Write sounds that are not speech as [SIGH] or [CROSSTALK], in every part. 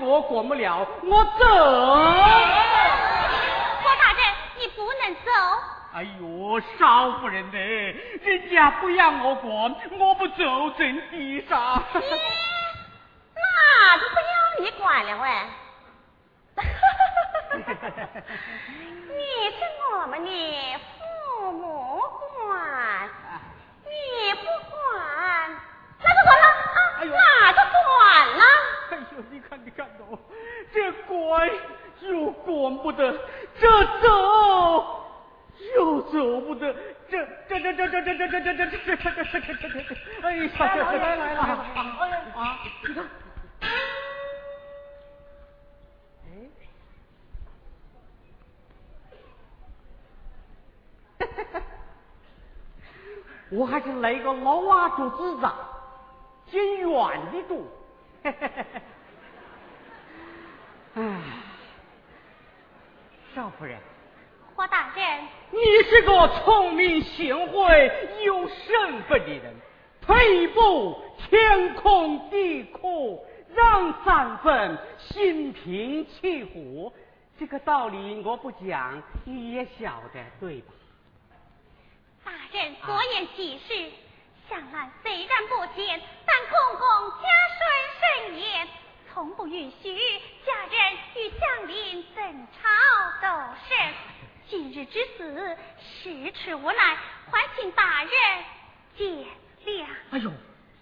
我管不了，我走。郭大人，你不能走。哎呦，少夫人呢？人家不让我管，我不走真地上。那就不要你管了喂。[LAUGHS] [LAUGHS] 你是老瓦做纸张，捡远的多。[LAUGHS] 哎，少夫人，霍大人，你是个聪明贤惠、有身份的人，退一步天空地阔，让三分心平气和，这个道理我不讲你也晓得，对吧？大人所言极是，香兰虽然不见，但公公家顺甚严，从不允许家人与乡邻争吵斗声。今日之死，实出无奈，还请大人见谅。哎呦，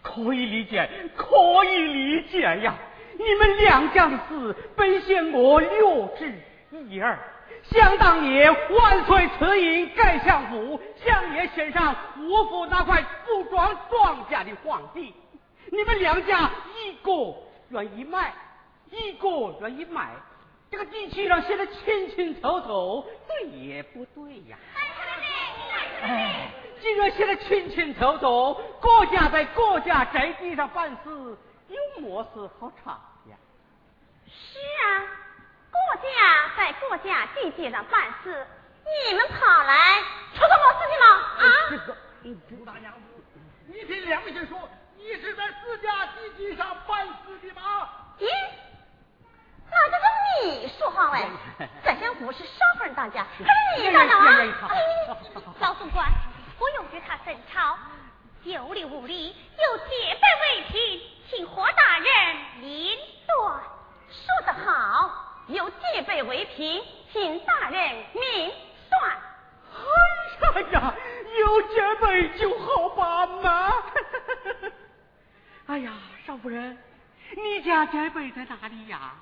可以理解，可以理解呀！你们两家的事，本县我略知一二。想当年，万岁赐印盖相府，相爷选上五府那块不装庄稼的皇帝，你们两家一个愿意卖，一个愿意卖，这个地契上写的清清楚楚，对也不对呀？哎，既然写的清清楚楚，各家在各家宅地上办事，有么事好吵呀？是啊。国家在国家地界上办事，你们跑来出什么事情了？啊！这个朱大娘子，你听良心说，你是在自家地界上办事的吗？咦，那就是你说话喂！在相府是少夫人当家，还是你当家啊？老总管，不用与他争吵，有理无理，有戒备为凭，请霍大人您断。说得好。有戒备为凭，请大人明算。哎呀呀，有戒备就好办嘛。[LAUGHS] 哎呀，少夫人，你家戒备在哪里呀？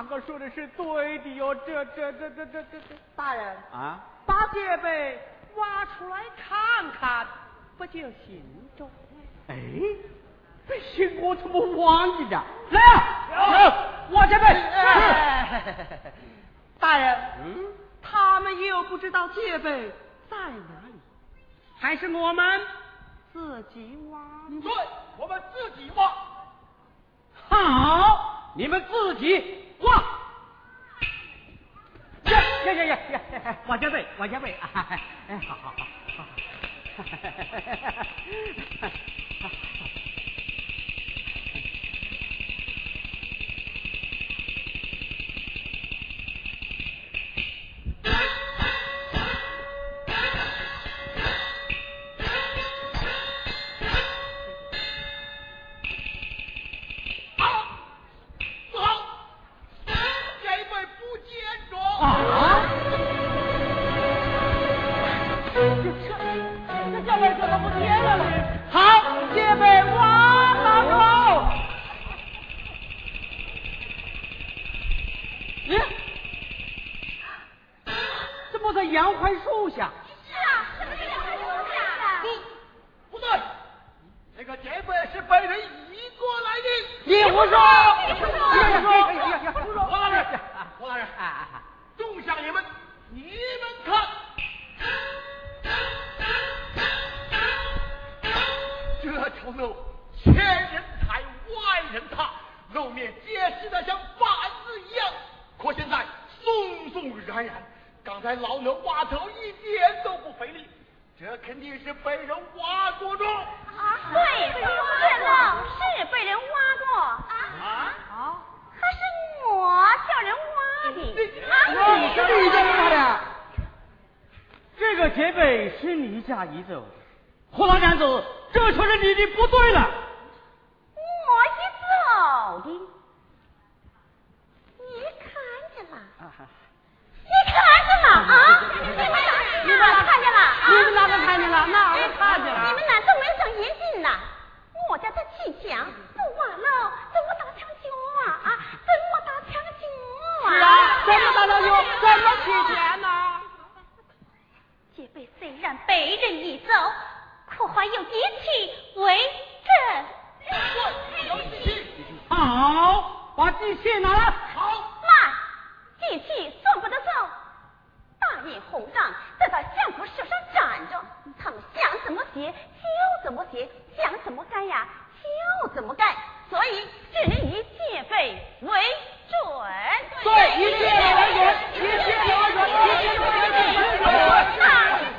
哪个说的是对的哟？这这这这这这这，大人啊，把戒备挖出来看看，不就行着？哎。不行，我怎么忘记的？来啊！我这边。大人，嗯，他们又不知道戒备在哪里，还是我们自己挖？对，我们自己挖。好，你们自己哇！呀呀呀呀呀！往前背，往前背啊！哎，好好好好！哈哈哈哈哈哈！这肯定是被人挖过中。啊，对，月老是被人挖过。啊？啊？可是我叫人挖的。啊？你是你家的？这个劫匪是你家移走的，胡老娘子，这就是你的不对了。你们难道没有长眼睛呐？我家的砌墙，不完了，怎么打墙角啊？啊，怎么打墙角啊？是啊，怎么打墙脚？怎么砌墙呢？姐辈虽然被人一走，可还有爹妻为证。好，把地器拿来。好，慢，地器算不得走。大宴红掌，在他相府手上站着。他们想怎么写就怎么写，想怎么干呀就怎么干，所以只能以电费为准。对，一切以电费为准，一切以为准，一切以为准。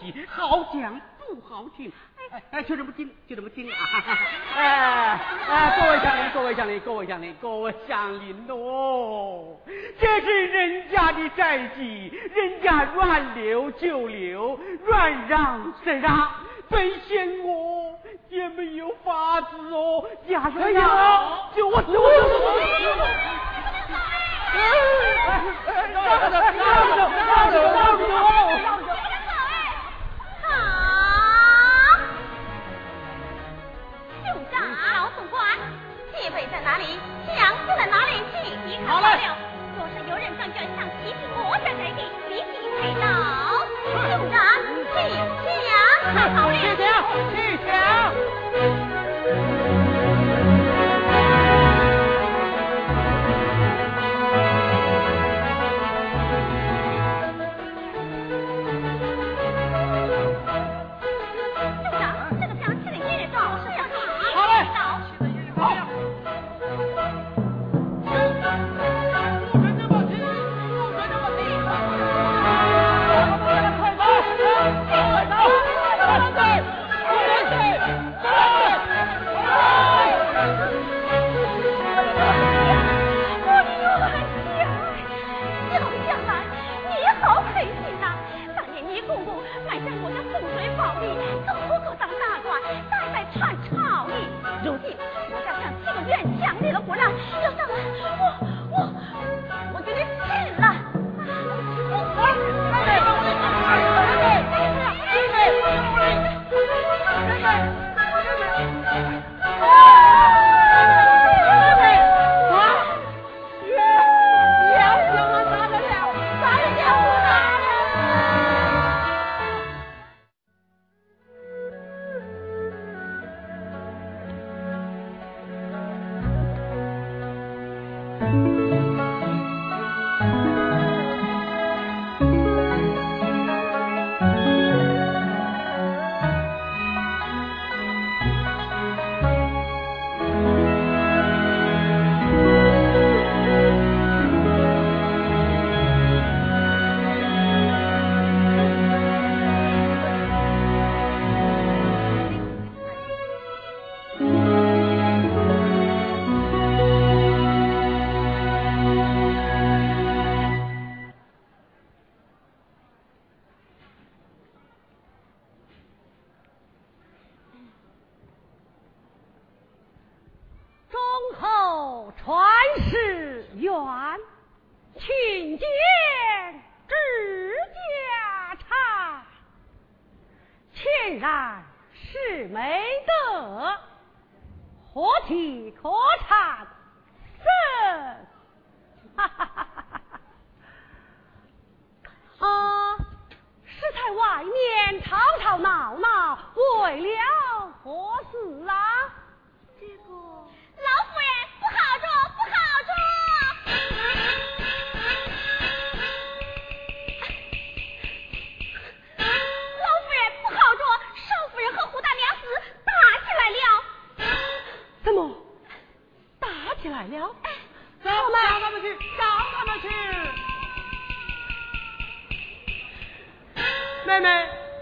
西，好讲不好听。哎哎，就这么听，就这么听啊！[LAUGHS] 哎哎，各位乡邻，各位乡邻，各位乡邻，各位乡邻哦，这是人家的债基，人家乱留就留，乱让则让，本县我也没有法子哦。呀呀呀！就我，就我，就我。让着，让着，让着，让着，让着，让着，戒备在哪里？枪就在哪里？去，你看好了。若是有人敢叫枪袭击我家宅地，立即开刀。兄长，起枪，看好了。起枪，起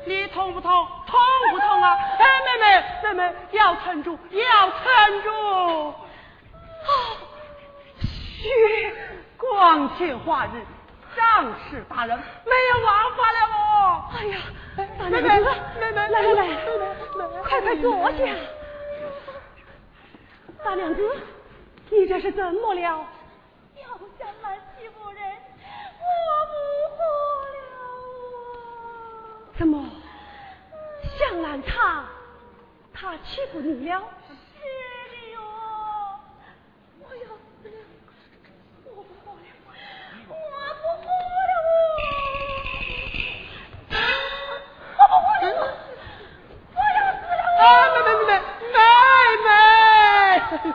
你痛不痛？痛不痛啊？哎，妹妹，妹妹要撑住，要撑住。啊，血光天化日，仗势打人没有王法了哦。哎呀，大娘子，妹妹，来来来，快快坐下。大娘子，你这是怎么了？要想瞒欺负人，我不活了啊！怎么？向兰他，他欺负你了？是的哟！我要死了！我不活了！我不活了！我不活了！我要死了！啊，妹妹妹妹妹妹！哎呦，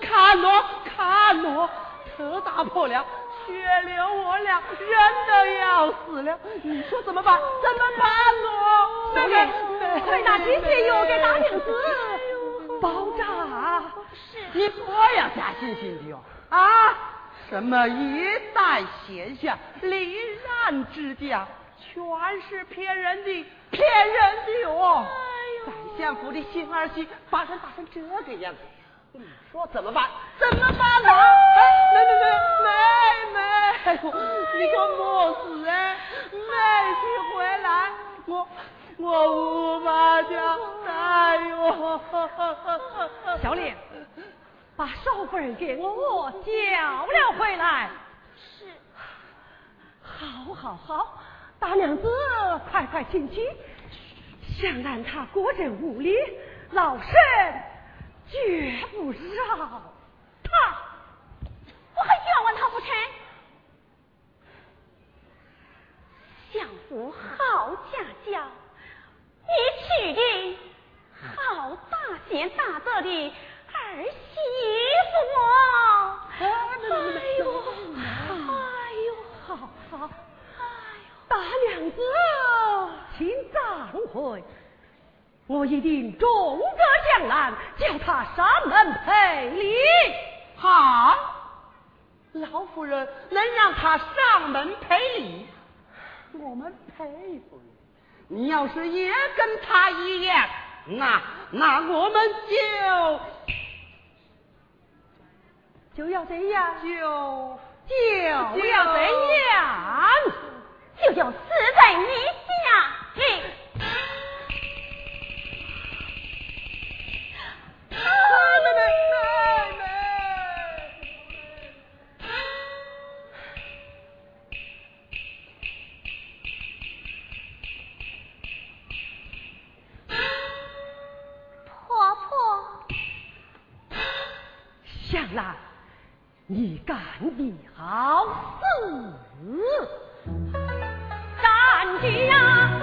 看我看我，头打破了，血流我俩，人都要死了，你说怎么办？怎么办咯？妹妹，快拿止血药给大娘子包扎。是你不要假惺惺的哟！啊，什么一代贤相，离然之家，全是骗人的，骗人的哟！宰相府的新儿媳把人打成这个样子，你说怎么办？怎么办呢？哎，妹妹妹妹，你可莫死哎！妹婿回来，我我无法交代哟。小李，把少夫人给我叫了回来。是，好，好，好，大娘子，快快进去。想让他果真无礼，老身绝不饶他。我还冤枉他不成？相府好家教，你娶的好大贤大德的儿媳妇。哎呦，哎呦，好好，哎呦大娘子，请暂回，我一定重责江南，叫他上门赔礼。好，老夫人能让他上门赔礼，我们佩服你。你要是也跟他一样，那那我们就就要这样，就就就要这样。就要死在你家里。[LAUGHS] 你干的好事！干的呀，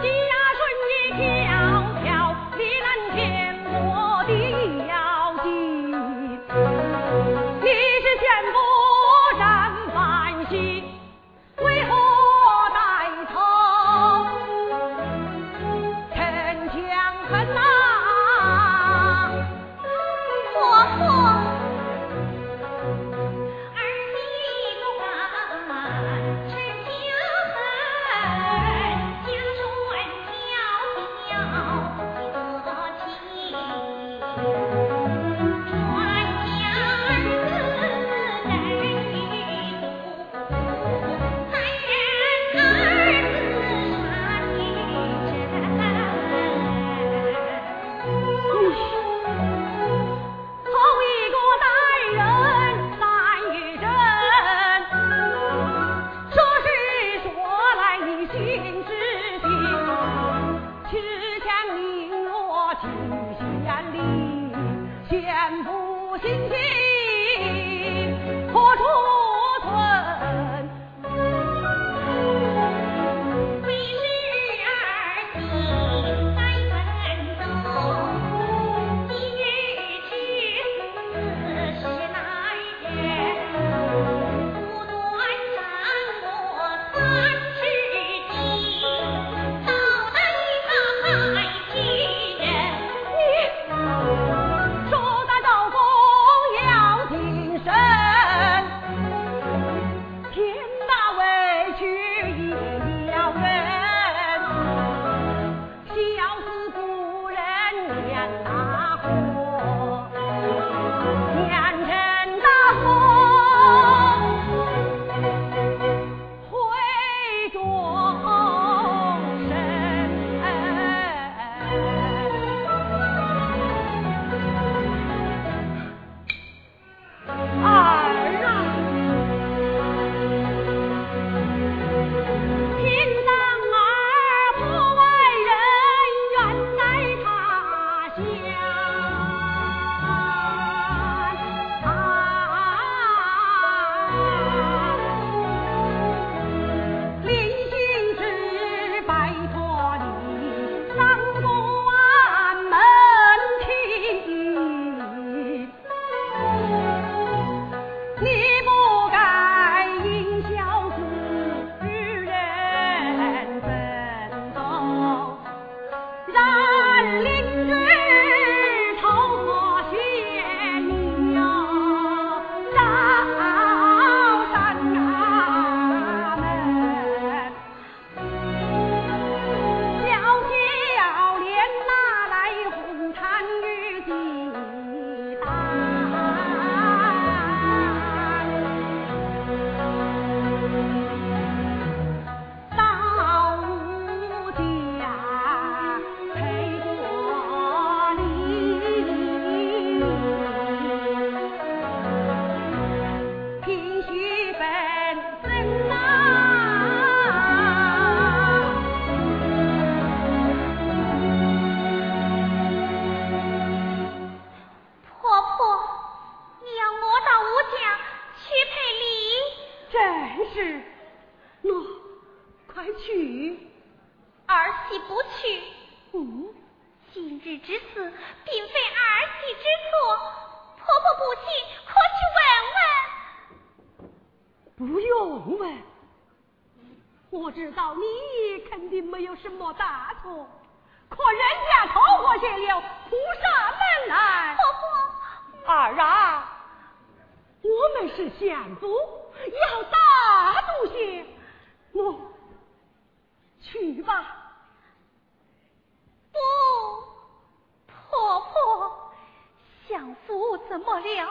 莫莉啊，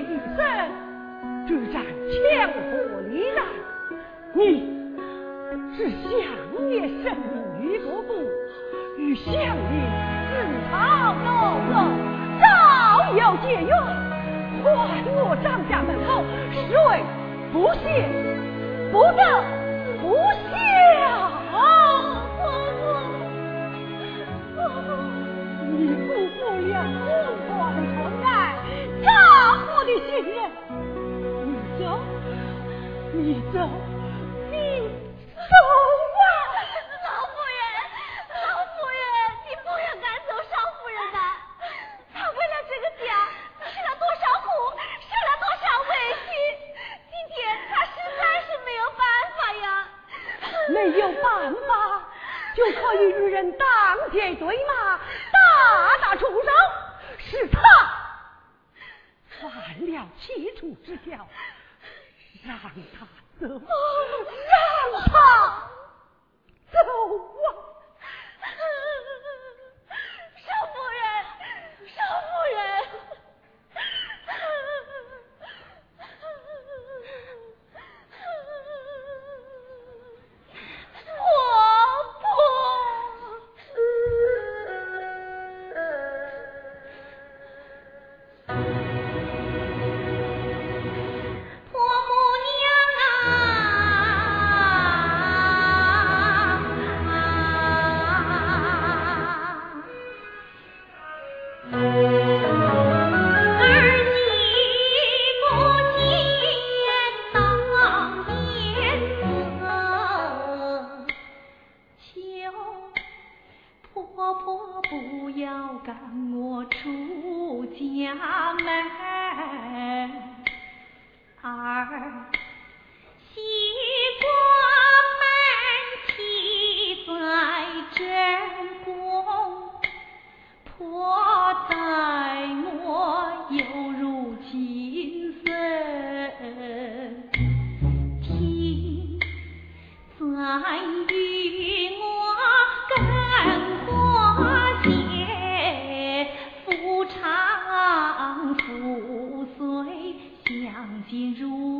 一生只在千国里来，你是相爷生的女主子，与相爷自讨老婆，早有结缘，还我张家门后，为不谢不得？你走，你走。进入。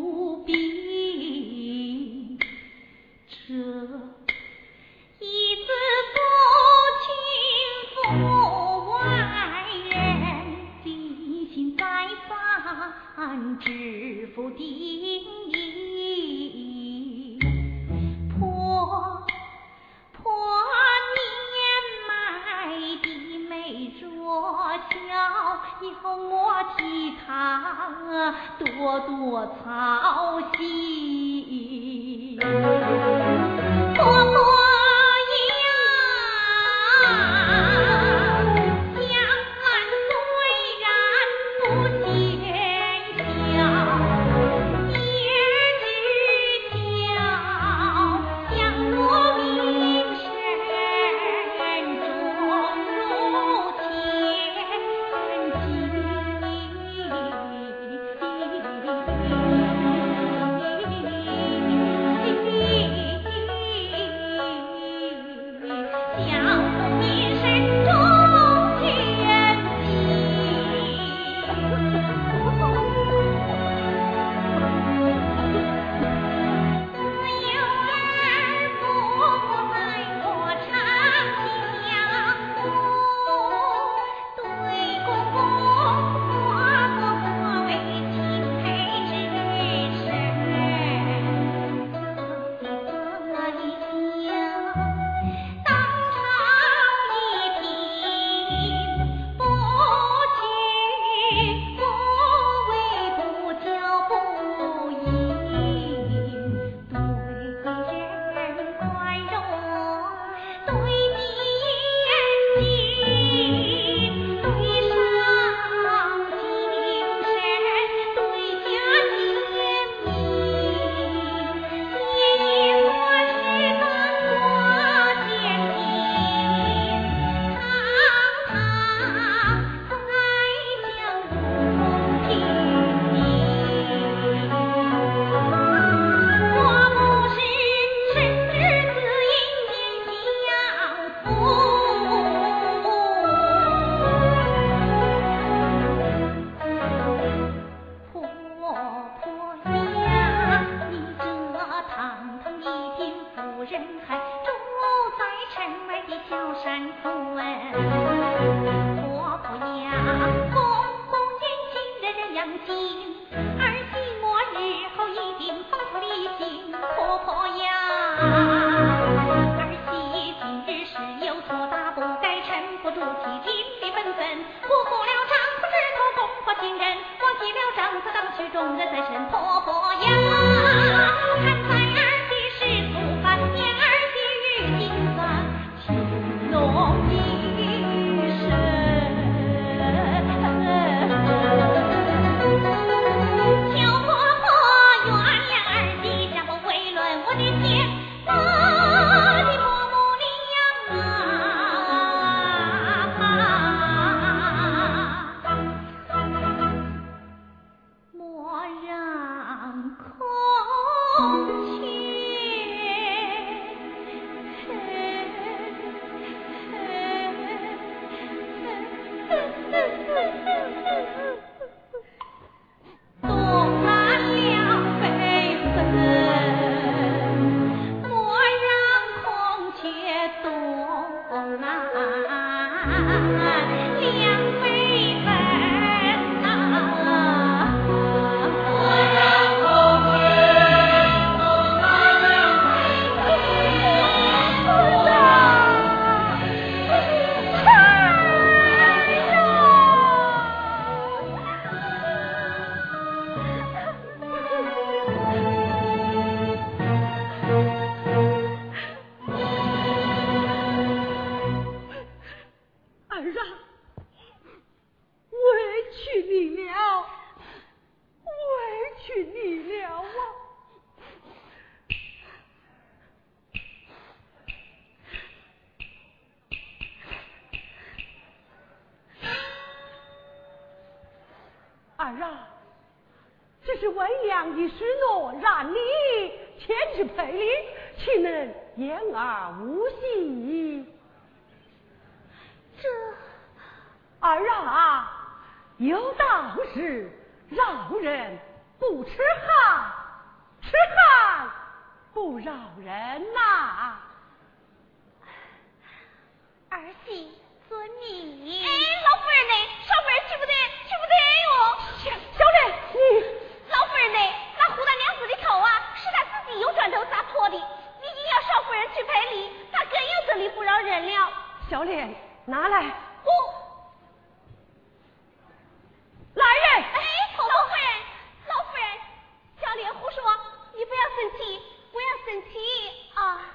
饶人，不吃汉，吃汉不饶人呐、儿媳遵命。哎，老夫人呢？少夫人去不得，去不得哟、小莲，你老夫人呢？那胡大娘子的头啊，是她自己有砖头砸破的。你硬要少夫人去赔礼，她更有怎理不饶人了。小脸，拿来。哦。来人。哎。老夫人老夫人小莲胡说你不要生气不要生气啊。